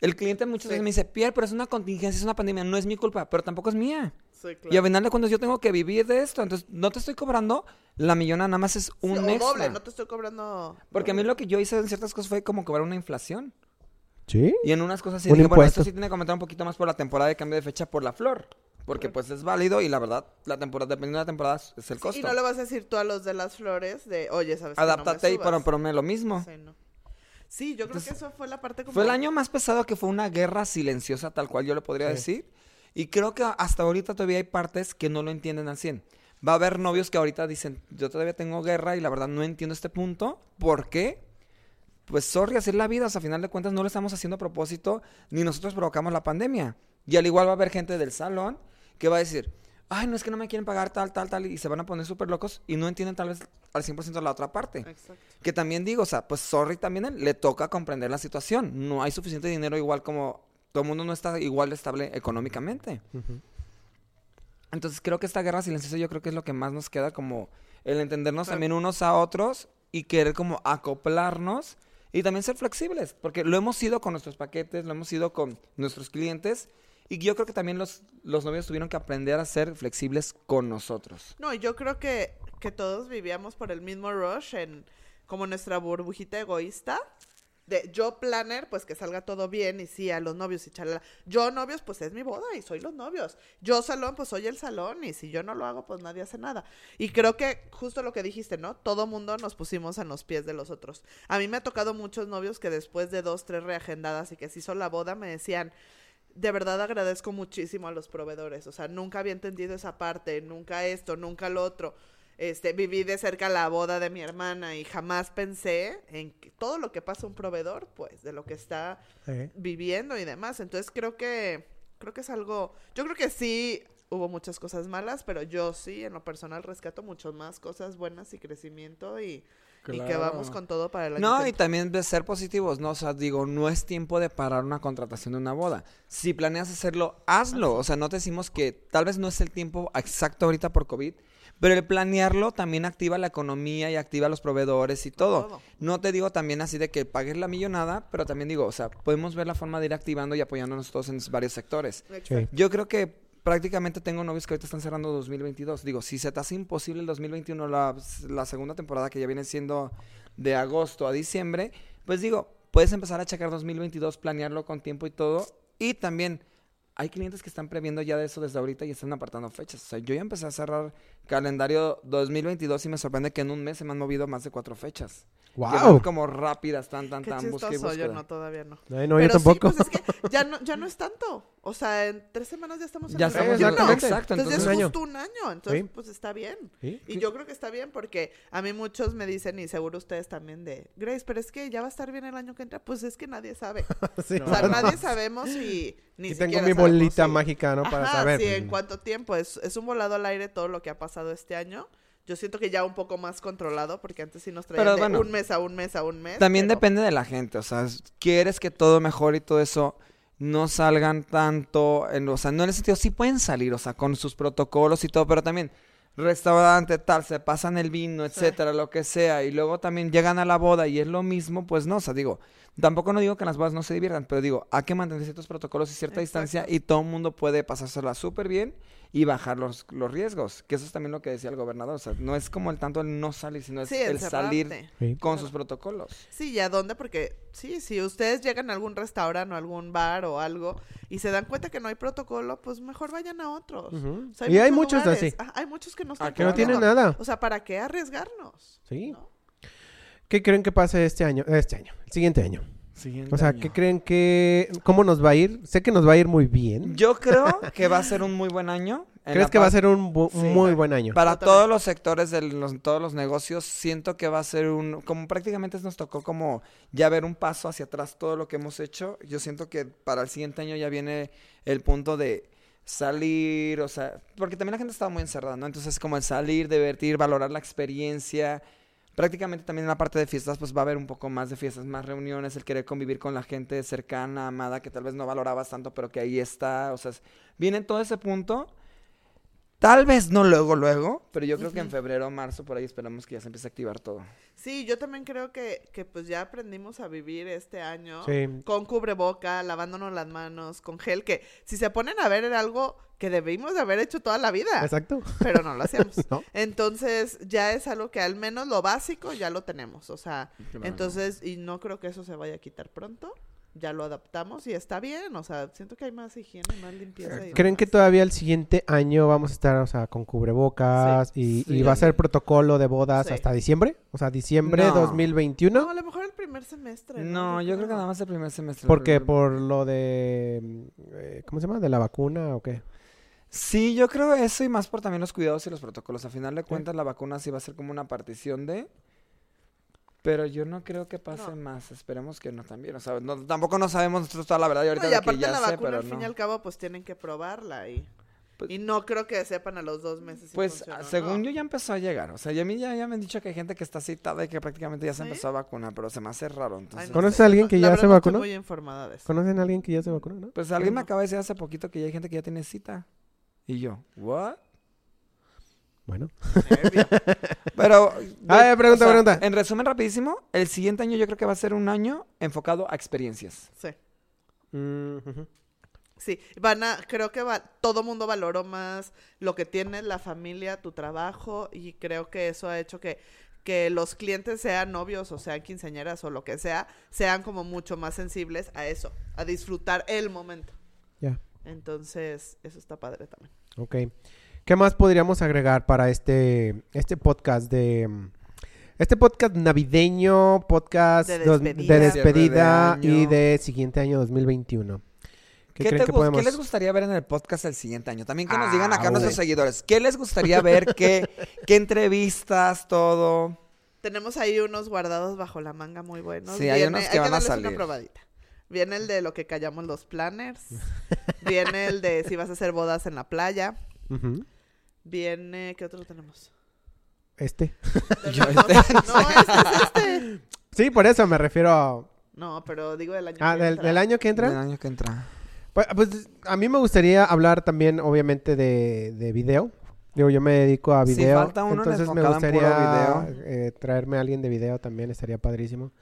el cliente muchas Sí. veces me dice, Pierre, pero es una contingencia, es una pandemia, no es mi culpa, pero tampoco es mía. Sí, claro. Y a final de cuentas yo tengo que vivir de esto. Entonces no te estoy cobrando la millona, nada más es Sí, un o extra. doble, no te estoy cobrando. Porque a mí lo que yo hice en ciertas cosas fue como cobrar una inflación. Sí. Y en unas cosas sí dije, bueno, esto sí tiene que aumentar un poquito más por la temporada de cambio de fecha por la flor. Porque pues es válido y la verdad, la temporada, dependiendo de la temporada, es el Sí, costo. y no le vas a decir tú a los de las flores de, oye, ¿sabes qué? No me Adáptate y subas". pero, pero me lo mismo. Sí, no. Sí, yo creo Entonces, que eso fue la parte como... Fue el año más pesado que fue una guerra silenciosa, tal cual yo le podría Sí. decir. Y creo que hasta ahorita todavía hay partes que no lo entienden al 100. Va a haber novios que ahorita dicen, yo todavía tengo guerra y la verdad no entiendo este punto. ¿Por qué? Pues sorry, así es la vida. O sea, a final de cuentas no lo estamos haciendo a propósito, ni nosotros provocamos la pandemia. Y al igual va a haber gente del salón que va a decir, ay, no es que no me quieren pagar tal, tal, tal, y se van a poner súper locos y no entienden tal vez al 100% la otra parte. Exacto. Que también digo, o sea, pues sorry también le toca comprender la situación. No hay suficiente dinero igual como todo el mundo no está igual de estable económicamente. Entonces creo que esta guerra silenciosa yo creo que es lo que más nos queda como el entendernos también unos a otros y querer como acoplarnos y también ser flexibles, porque lo hemos sido con nuestros paquetes, lo hemos sido con nuestros clientes y yo creo que también los, los novios tuvieron que aprender a ser flexibles con nosotros. No, yo creo que, que todos vivíamos por el mismo rush en como nuestra burbujita egoísta. De yo planner, pues que salga todo bien y sí, a los novios y chalala. Yo novios, pues es mi boda y soy los novios. Yo salón, pues soy el salón y si yo no lo hago, pues nadie hace nada. Y creo que justo lo que dijiste, ¿no? Todo mundo nos pusimos en los pies de los otros. A mí me ha tocado muchos novios que después de dos, tres reagendadas y que se hizo la boda me decían, de verdad agradezco muchísimo a los proveedores. O sea, nunca había entendido esa parte, nunca esto, nunca lo otro. Este, viví de cerca la boda de mi hermana y jamás pensé en que todo lo que pasa un proveedor, pues, de lo que está Sí. viviendo y demás. Entonces creo que, creo que es algo, yo creo que sí hubo muchas cosas malas, pero yo sí, en lo personal, rescato mucho más cosas buenas y crecimiento y, y que vamos con todo para el año No, y también de ser positivos, ¿no? O sea, digo, no es tiempo de parar una contratación de una boda. Si planeas hacerlo, hazlo. O sea, no te decimos que tal vez no es el tiempo exacto ahorita por COVID, pero el planearlo también activa la economía y activa los proveedores y todo. Todo. No te digo también así de que pagues la millonada, pero también digo, o sea, podemos ver la forma de ir activando y apoyándonos todos en varios sectores. Yo creo que prácticamente tengo novios que ahorita están cerrando 2022. Digo, si se te hace imposible el 2021, la, la segunda temporada que ya viene siendo de agosto a diciembre, pues digo, puedes empezar a checar 2022, planearlo con tiempo y todo. Y también hay clientes que están previendo ya de eso desde ahorita y están apartando fechas. O sea, yo ya empecé a cerrar calendario 2022 y me sorprende que en un mes se me han movido más de cuatro fechas. Que van ¡Wow! como rápidas, tan, tan, Qué tan, busca y chistoso, yo no, todavía no. No, yo Pero sí, tampoco. pues es que ya no, ya no es tanto. O sea, en tres semanas ya estamos en Ya el estamos, Sí, exactamente. exacto. Entonces, Entonces, es justo un año. Entonces, Sí. pues está bien. Sí. Y yo creo que está bien porque a mí muchos me dicen, y seguro ustedes también, de Grace, pero es que ya va a estar bien el año que entra. Pues es que nadie sabe. [laughs] Sí. O sea, nadie sabemos y ni Y tengo siquiera mi sabemos bolita mágica, ¿no? Para Ajá, saber. Sí, en cuánto tiempo. Es, es un volado al aire todo lo que ha pasado este año. Yo siento que ya un poco más controlado porque antes sí nos traían Pero de bueno, un mes a un mes a un mes. También pero- depende de la gente, o sea, quieres que todo mejore y todo eso, no salgan tanto, en, o sea, no en el sentido, sí pueden salir, o sea, con sus protocolos y todo, pero también restaurante tal, se pasan el vino, etcétera, lo que sea, y luego también llegan a la boda y es lo mismo, pues no, o sea, digo, tampoco no digo que en las bodas no se diviertan, pero digo, hay que mantener ciertos protocolos y cierta distancia y todo el mundo puede pasársela súper bien y bajar los, los riesgos, que eso es también lo que decía el gobernador, o sea, no es como el tanto el no salir, sino es Sí, el salir. Sí. con sus protocolos. Sí, ¿y a dónde? Porque sí, si ustedes llegan a algún restaurante o algún bar o algo y se dan cuenta que no hay protocolo, pues mejor vayan a otros. Ujú. O sea, Y hay muchos lugares. así. Ah, hay muchos que no están Ah, Que no tienen nada. O sea, ¿para qué arriesgarnos? Sí. ¿No? ¿Qué creen que pase este año? Este año. El siguiente año. Siguiente O sea, año. ¿qué creen que... ¿Cómo nos va a ir? Sé que nos va a ir muy bien. Yo creo [laughs] que va a ser un muy buen año. ¿Crees que va a ser un bu- Sí. muy buen año? Para todos los sectores de los, todos los negocios, siento que va a ser un... Como prácticamente nos tocó como ya ver un paso hacia atrás todo lo que hemos hecho. Yo siento que para el siguiente año ya viene el punto de salir, o sea... Porque también la gente estaba muy encerrada, ¿no? Entonces como el salir, divertir, valorar la experiencia... Prácticamente también en la parte de fiestas, pues va a haber un poco más de fiestas, más reuniones, el querer convivir con la gente cercana, amada, que tal vez no valorabas tanto, pero que ahí está. O sea, viene todo ese punto. Tal vez no luego, luego, pero yo creo que en febrero o marzo, por ahí esperamos que ya se empiece a activar todo. Sí, yo también creo que, que pues ya aprendimos a vivir este año Sí. con cubreboca, lavándonos las manos, con gel, que si se ponen a ver era algo que debimos de haber hecho toda la vida, Exacto. pero no lo hacemos. [laughs] ¿No? Entonces ya es algo que al menos lo básico ya lo tenemos, o sea, entonces, y no creo que eso se vaya a quitar pronto, ya lo adaptamos y está bien, o sea, siento que hay más higiene, más limpieza. y ¿Creen que todavía el siguiente año vamos a estar, o sea, con cubrebocas y, Sí. y va a ser protocolo de bodas Sí. hasta diciembre? O sea, diciembre No. 2021. No, a lo mejor el primer semestre. No, yo creo que nada más el primer semestre. ¿Por qué? porque- ¿Por lo de... eh, ¿Cómo se llama? ¿De la vacuna o qué? Sí, yo creo eso y más por también los cuidados y los protocolos. A final de cuentas, la vacuna sí va a ser como una partición de... Pero yo no creo que pase No. más. Esperemos que no también. O sea, no- tampoco no sabemos nosotros toda la verdad y ahorita No, y de aparte que ya la sé, vacuna, pero al no. fin y al cabo, pues tienen que probarla y... Pues- y no creo que sepan a los dos meses si Pues funciona o según no. yo ya empezó a llegar. O sea, ya a mí ya, ya me han dicho que hay gente que está citada y que prácticamente ya se ¿Sí? empezó a vacunar, pero se me hace raro. Ay, Entonces, no ¿Conoces sé, a alguien que ya se no estoy vacunó? muy informada de eso. ¿Conocen a alguien que ya se vacunó, no? pues alguien me acaba de decir hace poquito que ya hay gente que ya tiene cita. Y yo, ¿what? Bueno. [laughs] Pero. A ver, pregunta, pregunta. En resumen, rapidísimo, el siguiente año yo creo que va a ser un año enfocado a experiencias. Sí. Mm. Sí, van a, creo que va, todo mundo valoró más lo que tienes, la familia, tu trabajo, y creo que eso ha hecho que, que los clientes sean novios o sean quinceañeras o lo que sea, sean como mucho más sensibles a eso, a disfrutar el momento. Ya. Entonces, eso está padre también. Ok. ¿Qué más podríamos agregar para este, este podcast de... Este podcast navideño, podcast De dos- despedida. de despedida Cierre de y de siguiente año 2021. ¿Qué, ¿Qué, creen te que gus- podemos...? qué les gustaría ver en el podcast el siguiente año? También que nos Ah, digan acá güey. nuestros seguidores. ¿Qué les gustaría ver? ¿Qué, [laughs] qué entrevistas? Todo. Tenemos ahí unos guardados bajo la manga muy buenos. Sí, hay unos que van a darles salir. una probadita. Viene el de lo que callamos los planners. [laughs] Viene el de si vas a hacer bodas en la playa. Ujú. Viene, ¿qué otro tenemos? Este. [laughs] [laughs] Yo, No, este- no, este es este. Sí, por eso me refiero a... No, pero digo del año. Ah, que del, entra. del año que entra. El año que entra. Pues, pues, a mí me gustaría hablar también, obviamente, de, de video. Digo, yo me dedico a Sí, video. falta uno entonces me en gustaría video. eh, traerme a alguien de video también, estaría padrísimo.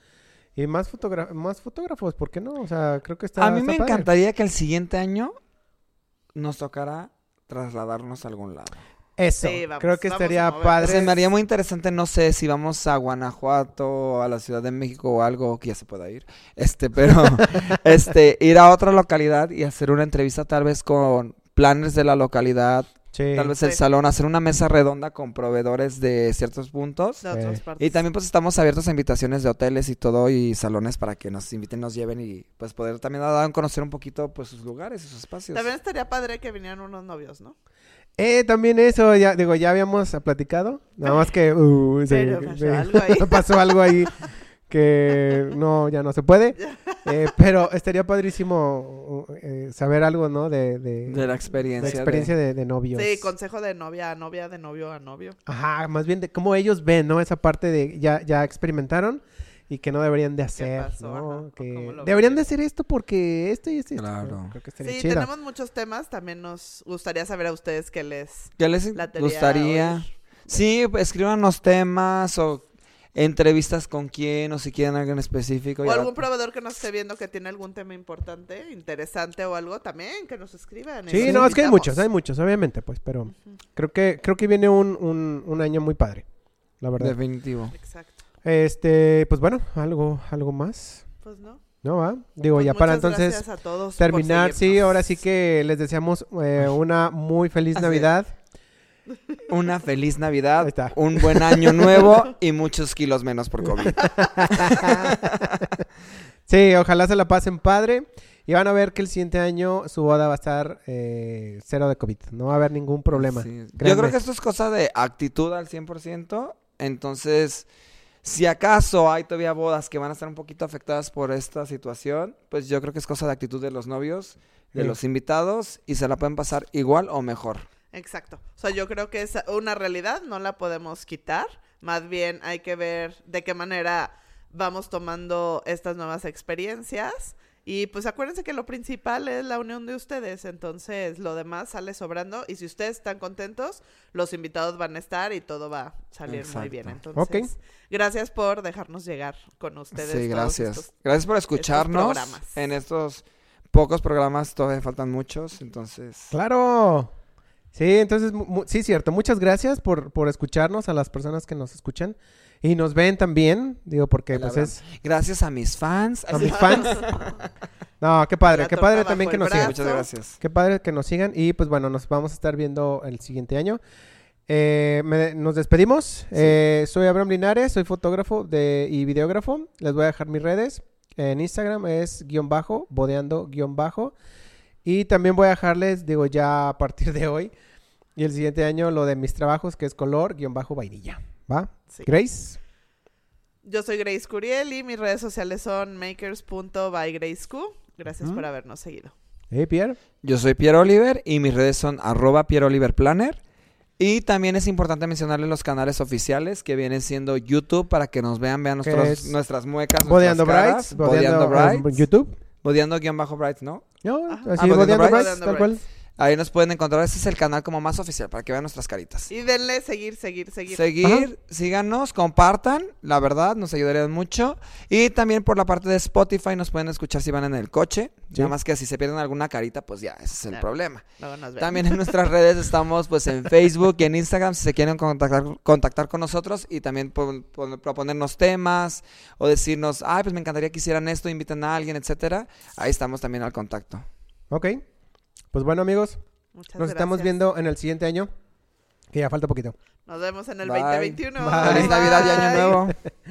Y más, fotogra- más fotógrafos, ¿por qué no? O sea, creo que está a mí está me padre. encantaría que el siguiente año nos tocara trasladarnos a algún lado. Eso, Sí, vamos, creo que estaría padre. Se me haría muy interesante, no sé si vamos a Guanajuato o a la Ciudad de México o algo que ya se pueda ir. Este, pero [laughs] [laughs] este ir a otra localidad y hacer una entrevista tal vez con planes de la localidad, Sí. tal vez el Sí. salón, hacer una mesa redonda con proveedores de ciertos puntos. De otras partes. Y también pues estamos abiertos a invitaciones de hoteles y todo y salones para que nos inviten, nos lleven y pues poder también dar a conocer un poquito pues sus lugares y sus espacios. También estaría padre que vinieran unos novios, ¿no? Eh, también eso, ya, digo, ya habíamos platicado. Nada más que [laughs] uh, pasó algo ahí. [laughs] pasó algo ahí que no, ya no se puede. [laughs] Eh, pero estaría padrísimo uh, eh, saber algo, ¿no? De, de, De la de experiencia. experiencia de, de novios. Sí, consejo de novia a novia, de novio a novio. Ajá, más bien de cómo ellos ven, ¿no? Esa parte de ya, ya experimentaron y que no deberían de hacer, deberían de hacer esto porque esto y esto. y esto. Claro. Creo que estaría Sí, chido. tenemos muchos temas. También nos gustaría saber a ustedes qué les ¿Qué les gustaría? oír. Sí, pues, escríbanos temas o entrevistas con quién o si quieren algo en específico. O algún proveedor que nos esté viendo que tiene algún tema importante, interesante o algo también, que nos escriban. Sí, no, es que hay muchos, hay muchos, obviamente, pues, pero creo que creo que viene un, un, un año muy padre, la verdad. Definitivo. Exacto. Este, pues bueno, algo algo más, Pues no. ¿no va? Digo, Pues ya para entonces a todos terminar, sí, ahora sí que les deseamos eh, una muy feliz Así. Navidad. Una feliz Navidad, Ahí está. un buen año nuevo [laughs] y muchos kilos menos por COVID. [laughs] Sí, ojalá se la pasen padre. Y van a ver que el siguiente año su boda va a estar eh, cero de COVID. No va a haber ningún problema. Sí. Yo creo que esto es cosa de actitud al 100%. Entonces, si acaso hay todavía bodas que van a estar un poquito afectadas por esta situación, pues yo creo que es cosa de actitud de los novios, de Sí. los invitados y se la pueden pasar igual o mejor. Exacto. O sea, yo creo que es una realidad, no la podemos quitar. Más bien hay que ver de qué manera vamos tomando estas nuevas experiencias. Y pues acuérdense que lo principal es la unión de ustedes, entonces lo demás sale sobrando y si ustedes están contentos, los invitados van a estar y todo va a salir muy bien. Entonces, gracias por dejarnos llegar con ustedes. Sí, gracias. estos- Gracias por escucharnos en estos pocos programas, todavía faltan muchos, entonces... Claro. Sí, entonces, sí, cierto. Muchas gracias por, por escucharnos, a las personas que nos escuchan y nos ven también. Digo, porque pues es Gracias a mis fans. a mis [laughs] fans. No, qué padre, qué padre bajo también que nos sigan. Muchas gracias. Qué padre que nos sigan y pues bueno, nos vamos a estar viendo el siguiente año. Eh, me- nos despedimos. Eh, soy Abraham Linares, soy fotógrafo de, y videógrafo. Les voy a dejar mis redes. En Instagram es guion bajo, bodeando guion bajo. Y también voy a dejarles, digo, ya a partir de hoy y el siguiente año lo de mis trabajos, que es color-vainilla. ¿Va? Sí. Grace. Yo soy Grace Curiel y mis redes sociales son makers.bygraceq. Gracias por habernos seguido. ¿Eh, Pierre? Yo soy Pierre Oliver y mis redes son arroba Pierre Oliver Planner. Y también es importante mencionarles los canales oficiales que vienen siendo YouTube para que nos vean, vean Que nuestros, es nuestras muecas, Bodeando nuestras Brights. caras. Bodeando Bodeando Brights. en YouTube. Bodeando guion bajo Brights, ¿no? No, así, Ah, Bodeando Bodeando Brights. Brights, tal cual. Ahí nos pueden encontrar. Este es el canal como más oficial para que vean nuestras caritas. Y denle seguir, seguir, seguir. Seguir, síganos, compartan, la verdad, nos ayudarían mucho. Y también por la parte de Spotify nos pueden escuchar si van en el coche. Sí. Nada más que si se pierden alguna carita, pues ya, ese es el Claro. problema. Luego nos ven. También en nuestras redes estamos pues en Facebook y en Instagram si se quieren contactar, contactar con nosotros y también pon- proponernos temas o decirnos, ay, pues me encantaría que hicieran esto, inviten a alguien, etcétera. Ahí estamos también al contacto. Ok. Pues bueno, amigos, Muchas nos estamos viendo en el siguiente año. Que ya falta poquito. Nos vemos en el Bye. 2021. Bye. Feliz Navidad y Año. Nuevo. [laughs]